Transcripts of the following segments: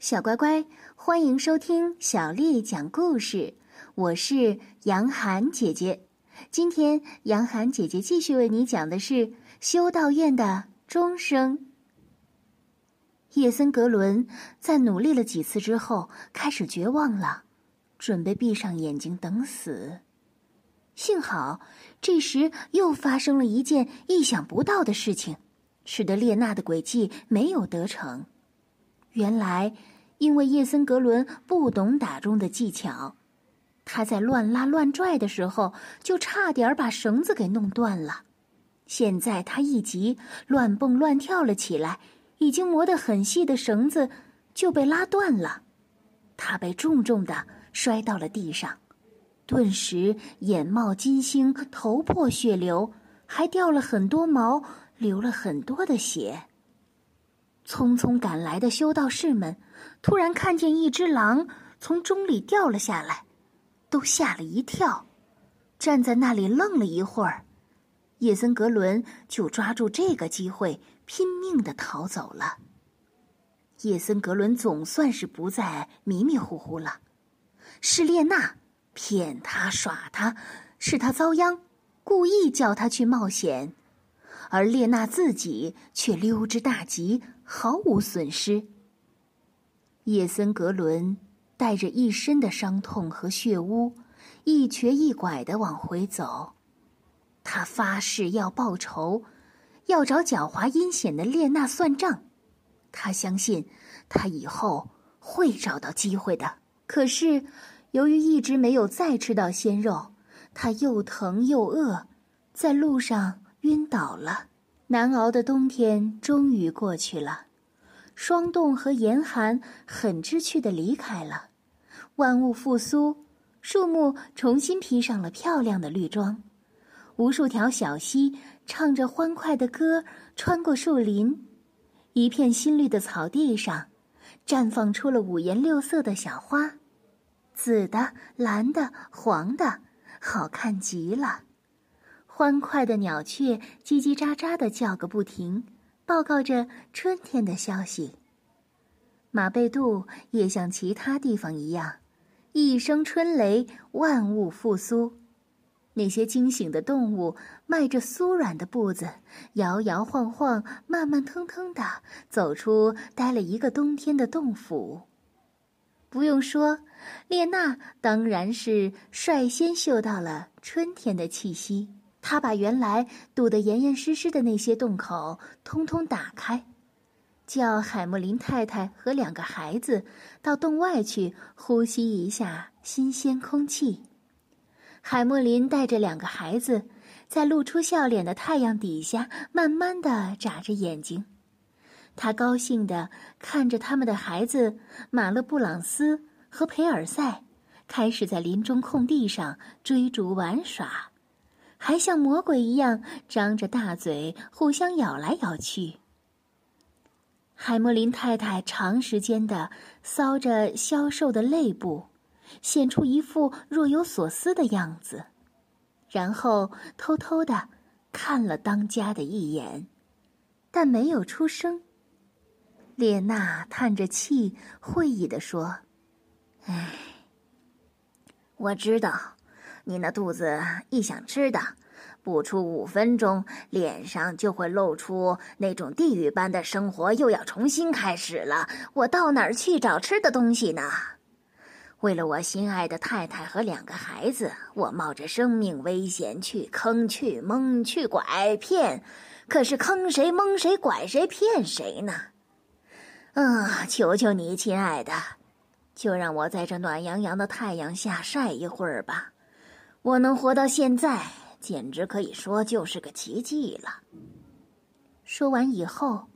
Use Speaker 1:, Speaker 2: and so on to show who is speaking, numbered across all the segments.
Speaker 1: 小乖乖，欢迎收听小丽讲故事。我是杨涵姐姐。今天，杨涵姐姐继续为你讲的是修道院的钟声。叶森格伦在努力了几次之后，开始绝望了，准备闭上眼睛等死。幸好，这时又发生了一件意想不到的事情，使得列娜的诡计没有得逞。原来，因为叶森格伦不懂打钟的技巧，他在乱拉乱拽的时候就差点把绳子给弄断了。现在他一急，乱蹦乱跳了起来，已经磨得很细的绳子就被拉断了，他被重重的摔到了地上，顿时眼冒金星，头破血流，还掉了很多毛，流了很多的血。匆匆赶来的修道士们，突然看见一只狼从钟里掉了下来，都吓了一跳，站在那里愣了一会儿。叶森格伦就抓住这个机会，拼命的逃走了。叶森格伦总算是不再迷迷糊糊了，是列娜骗他耍他，是他遭殃，故意叫他去冒险。而列娜自己却溜之大吉，毫无损失。叶森格伦带着一身的伤痛和血污，一瘸一拐的往回走。他发誓要报仇，要找狡猾阴险的列娜算账。他相信，他以后会找到机会的。可是，由于一直没有再吃到鲜肉，他又疼又饿，在路上。晕倒了，难熬的冬天终于过去了，霜冻和严寒很知趣的离开了，万物复苏，树木重新披上了漂亮的绿装，无数条小溪唱着欢快的歌穿过树林，一片新绿的草地上，绽放出了五颜六色的小花，紫的、蓝的、黄的，好看极了。欢快的鸟雀叽叽喳喳的叫个不停，报告着春天的消息。马贝杜也像其他地方一样，一声春雷，万物复苏。那些惊醒的动物迈着酥软的步子，摇摇晃晃、慢慢腾腾的走出待了一个冬天的洞府。不用说，列娜当然是率先嗅到了春天的气息。他把原来堵得严严实实的那些洞口通通打开，叫海默林太太和两个孩子到洞外去呼吸一下新鲜空气。海默林带着两个孩子，在露出笑脸的太阳底下，慢慢的眨着眼睛。他高兴的看着他们的孩子马勒布朗斯和培尔赛，开始在林中空地上追逐玩耍。还像魔鬼一样张着大嘴，互相咬来咬去。海默林太太长时间的搔着消瘦的肋部，显出一副若有所思的样子，然后偷偷的看了当家的一眼，但没有出声。列娜叹着气，会意的说：“唉，我知道。”你那肚子一想吃的，不出五分钟，脸上就会露出那种地狱般的生活又要重新开始了。我到哪儿去找吃的东西呢？为了我心爱的太太和两个孩子，我冒着生命危险去坑、去蒙、去拐骗。可是坑谁、蒙谁、拐谁、骗谁呢？啊！求求你，亲爱的，就让我在这暖洋洋的太阳下晒一会儿吧。我能活到现在，简直可以说就是个奇迹了。说完以后，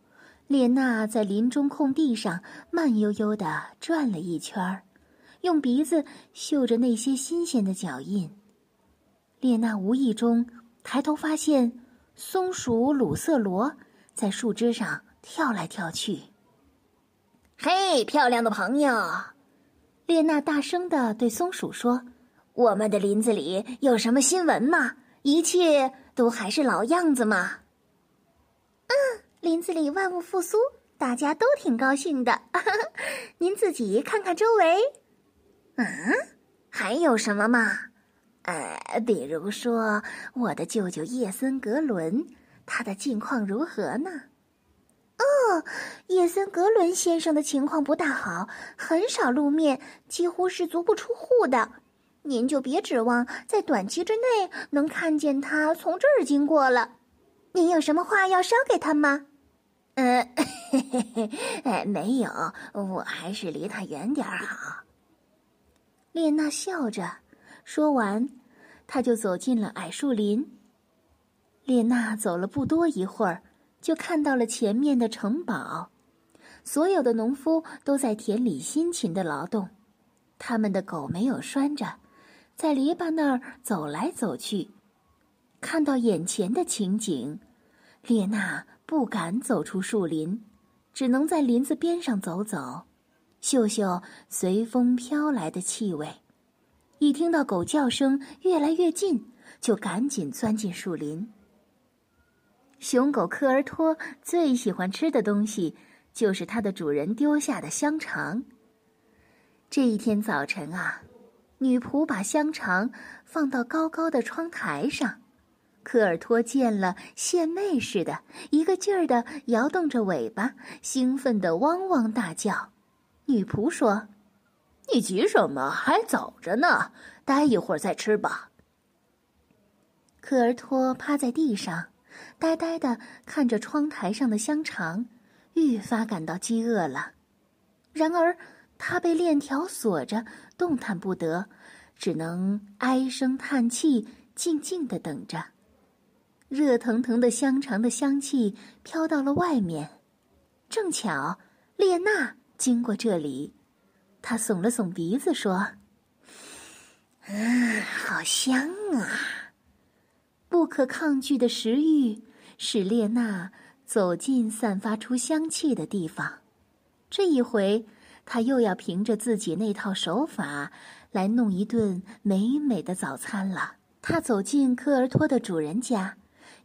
Speaker 1: 列娜在林中空地上慢悠悠的转了一圈用鼻子嗅着那些新鲜的脚印。列娜无意中抬头发现，松鼠鲁瑟罗在树枝上跳来跳去。“嘿，漂亮的朋友！”列娜大声的对松鼠说。我们的林子里有什么新闻吗？一切都还是老样子吗？
Speaker 2: 嗯，林子里万物复苏，
Speaker 1: 大家都挺高兴的。您自己看看周围。
Speaker 2: 嗯，还有什么吗？呃，比如说我的舅舅叶森格伦，他的近况如何呢？
Speaker 1: 哦，叶森格伦先生的情况不大好，很少露面，几乎是足不出户的。您就别指望在短期之内能看见他从这儿经过了。您有什么话要捎给他吗？
Speaker 2: 呃，哎，没有，我还是离他远点儿好。
Speaker 1: 列娜笑着说完，他就走进了矮树林。列娜走了不多一会儿，就看到了前面的城堡，所有的农夫都在田里辛勤的劳动，他们的狗没有拴着。在篱笆那儿走来走去，看到眼前的情景，列娜不敢走出树林，只能在林子边上走走，嗅嗅随风飘来的气味。一听到狗叫声越来越近，就赶紧钻进树林。熊狗科尔托最喜欢吃的东西就是它的主人丢下的香肠。这一天早晨啊。女仆把香肠放到高高的窗台上，科尔托见了，献媚似的，一个劲儿的摇动着尾巴，兴奋的汪汪大叫。女仆说：“
Speaker 3: 你急什么？还早着呢，待一会儿再吃吧。”
Speaker 1: 科尔托趴在地上，呆呆的看着窗台上的香肠，愈发感到饥饿了。然而，他被链条锁着，动弹不得，只能唉声叹气，静静的等着。热腾腾的香肠的香气飘到了外面，正巧列娜经过这里，她耸了耸鼻子说：“
Speaker 2: 嗯，好香啊！”
Speaker 1: 不可抗拒的食欲使列娜走进散发出香气的地方。这一回。他又要凭着自己那套手法来弄一顿美美的早餐了。他走进科尔托的主人家，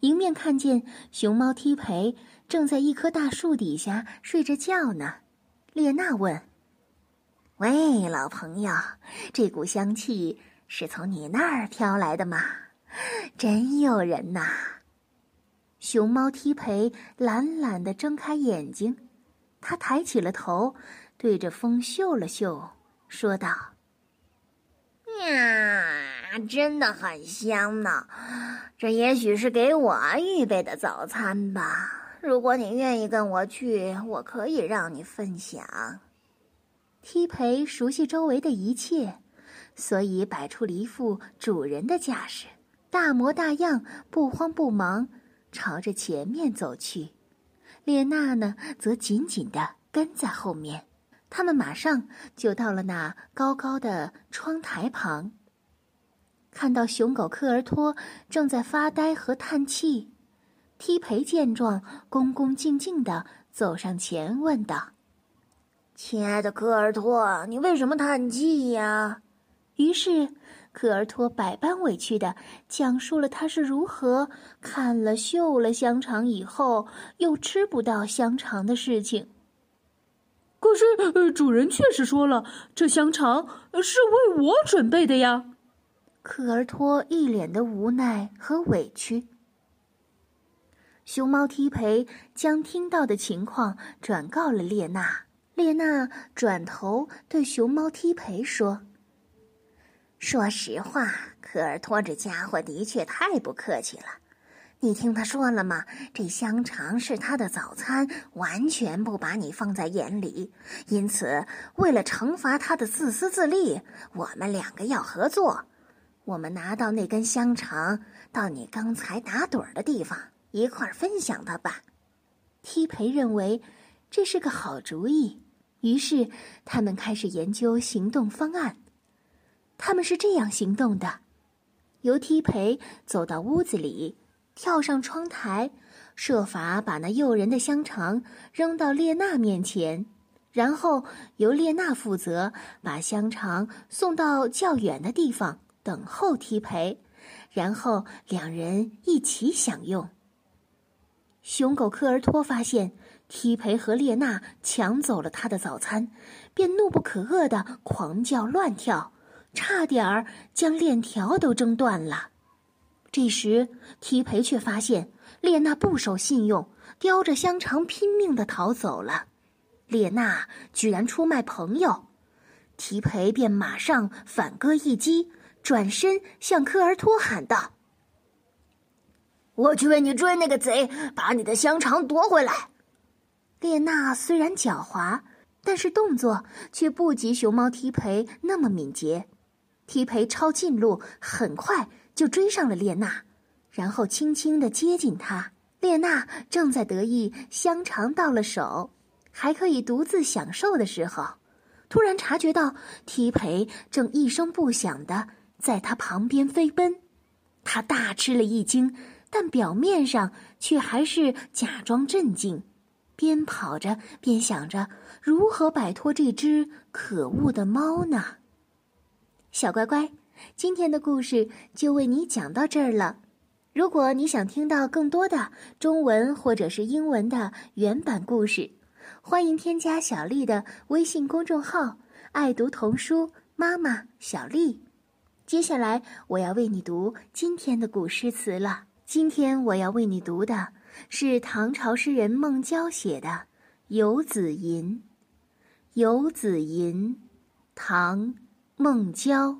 Speaker 1: 迎面看见熊猫踢培正在一棵大树底下睡着觉呢。列娜问：“
Speaker 2: 喂，老朋友，这股香气是从你那儿飘来的吗？真诱人呐！”
Speaker 1: 熊猫踢培懒懒的睁开眼睛，他抬起了头。对着风嗅了嗅，说道：“
Speaker 2: 呀，真的很香呢。这也许是给我预备的早餐吧。如果你愿意跟我去，我可以让你分享。”
Speaker 1: 梯培熟悉周围的一切，所以摆出了一副主人的架势，大模大样，不慌不忙，朝着前面走去。列娜呢，则紧紧的跟在后面。他们马上就到了那高高的窗台旁。看到熊狗科尔托正在发呆和叹气，梯培见状，恭恭敬敬的走上前问道：“
Speaker 2: 亲爱的科尔托，你为什么叹气呀？”
Speaker 1: 于是，科尔托百般委屈的讲述了他是如何看了嗅了香肠以后又吃不到香肠的事情。
Speaker 3: 可是，呃，主人确实说了，这香肠是为我准备的呀。
Speaker 1: 科尔托一脸的无奈和委屈。熊猫踢培将听到的情况转告了列娜。列娜转头对熊猫踢培说：“
Speaker 2: 说实话，科尔托这家伙的确太不客气了。”你听他说了吗？这香肠是他的早餐，完全不把你放在眼里。因此，为了惩罚他的自私自利，我们两个要合作。我们拿到那根香肠，到你刚才打盹儿的地方，一块儿分享它吧。
Speaker 1: 梯培认为这是个好主意，于是他们开始研究行动方案。他们是这样行动的：由梯培走到屋子里。跳上窗台，设法把那诱人的香肠扔到列娜面前，然后由列娜负责把香肠送到较远的地方等候提培，然后两人一起享用。熊狗科尔托发现提培和列娜抢走了他的早餐，便怒不可遏的狂叫乱跳，差点儿将链条都挣断了。这时，提培却发现列娜不守信用，叼着香肠拼命的逃走了。列娜居然出卖朋友，提培便马上反戈一击，转身向科尔托喊道：“
Speaker 2: 我去为你追那个贼，把你的香肠夺回来。”
Speaker 1: 列娜虽然狡猾，但是动作却不及熊猫提培那么敏捷。提培抄近路，很快就追上了列娜，然后轻轻的接近她。列娜正在得意香肠到了手，还可以独自享受的时候，突然察觉到提培正一声不响的在她旁边飞奔，她大吃了一惊，但表面上却还是假装镇静。边跑着边想着如何摆脱这只可恶的猫呢。小乖乖，今天的故事就为你讲到这儿了。如果你想听到更多的中文或者是英文的原版故事，欢迎添加小丽的微信公众号“爱读童书妈妈小丽”。接下来我要为你读今天的古诗词了。今天我要为你读的。是唐朝诗人孟郊写的《游子吟》。《游子吟》，唐·孟郊。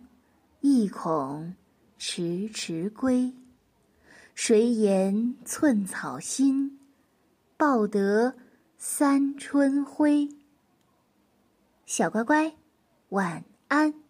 Speaker 1: 意恐迟迟归。谁言寸草心，报得三春晖。小乖乖，晚安。